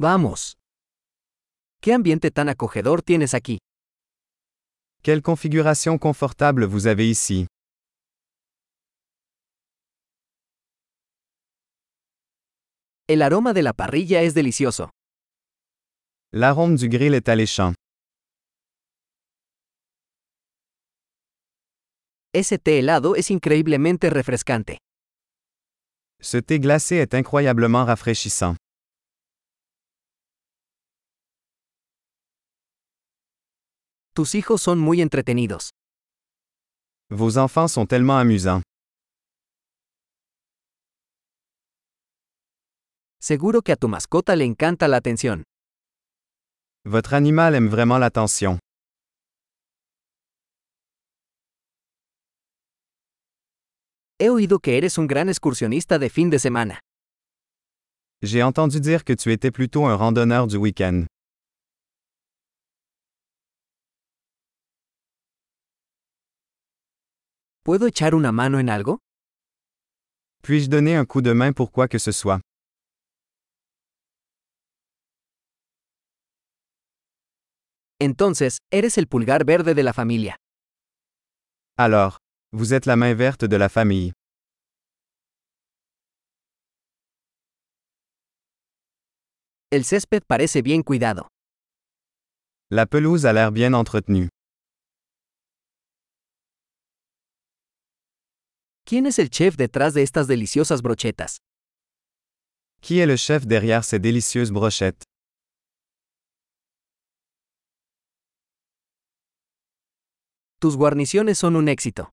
Vamos. ¿Qué ambiente tan acogedor tienes aquí? Quelle configuration confortable vous avez ici. El aroma de la parrilla es delicioso. L'arôme du grill est alléchant. Ese té helado es increíblemente refrescante. Ce thé glacé est incroyablement rafraîchissant. Tus hijos son muy entretenidos. Vos enfants sont tellement amusants. Seguro que a tu mascota le encanta la atención. Votre animal aime vraiment l'attention. He oído que eres un gran excursionista de fin de semana. J'ai entendu dire que tu étais plutôt un randonneur du week-end. ¿Puedo echar una mano en algo? Puis-je donner un coup de main pour quoi que ce soit? Entonces, eres el pulgar verde de la familia. Alors, vous êtes la main verte de la famille. El césped parece bien cuidado. La pelouse a l'air bien entretenue. ¿Quién es el chef detrás de estas deliciosas brochetas? Qui est le chef derrière ces délicieuses brochettes? Tus guarniciones son un éxito.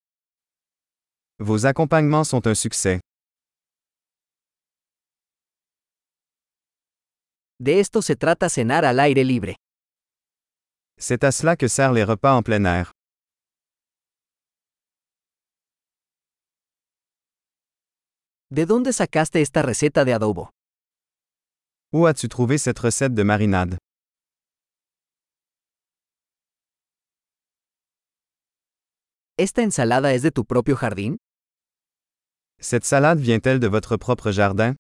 Vos accompagnements sont un succès. De esto se trata cenar al aire libre. C'est à cela que servent les repas en plein air. ¿De dónde sacaste esta receta de adobo? Où as-tu trouvé cette recette de marinade? ¿Esta ensalada es de tu propio jardín? Cette salade vient-elle de votre propre jardin?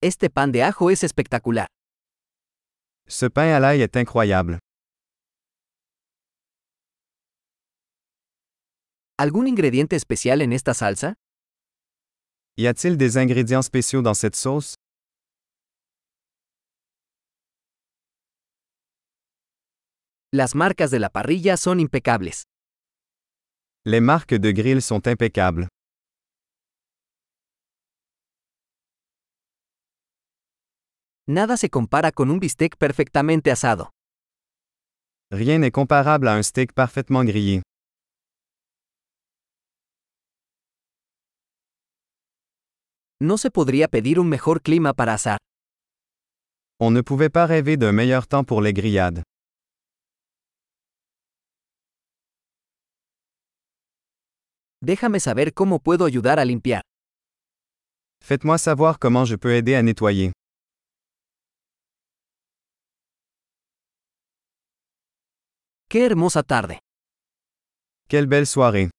Este pan de ajo es espectacular. Ce pain à l'ail est incroyable. ¿Algún ingrediente especial en esta salsa? Y a-t-il des ingrédients spéciaux dans cette sauce? Las marcas de la parrilla son impecables. Les marques de grill sont impeccables. Nada se compara con un bistec perfectamente asado. Rien n'est comparable à un steak parfaitement grillé. No se podría pedir un mejor clima para asar. On ne pouvait pas rêver d'un meilleur temps pour les grillades. Déjame saber cómo puedo ayudar a limpiar. Faites-moi savoir comment je peux aider à nettoyer. ¡Qué hermosa tarde! Quelle belle soirée!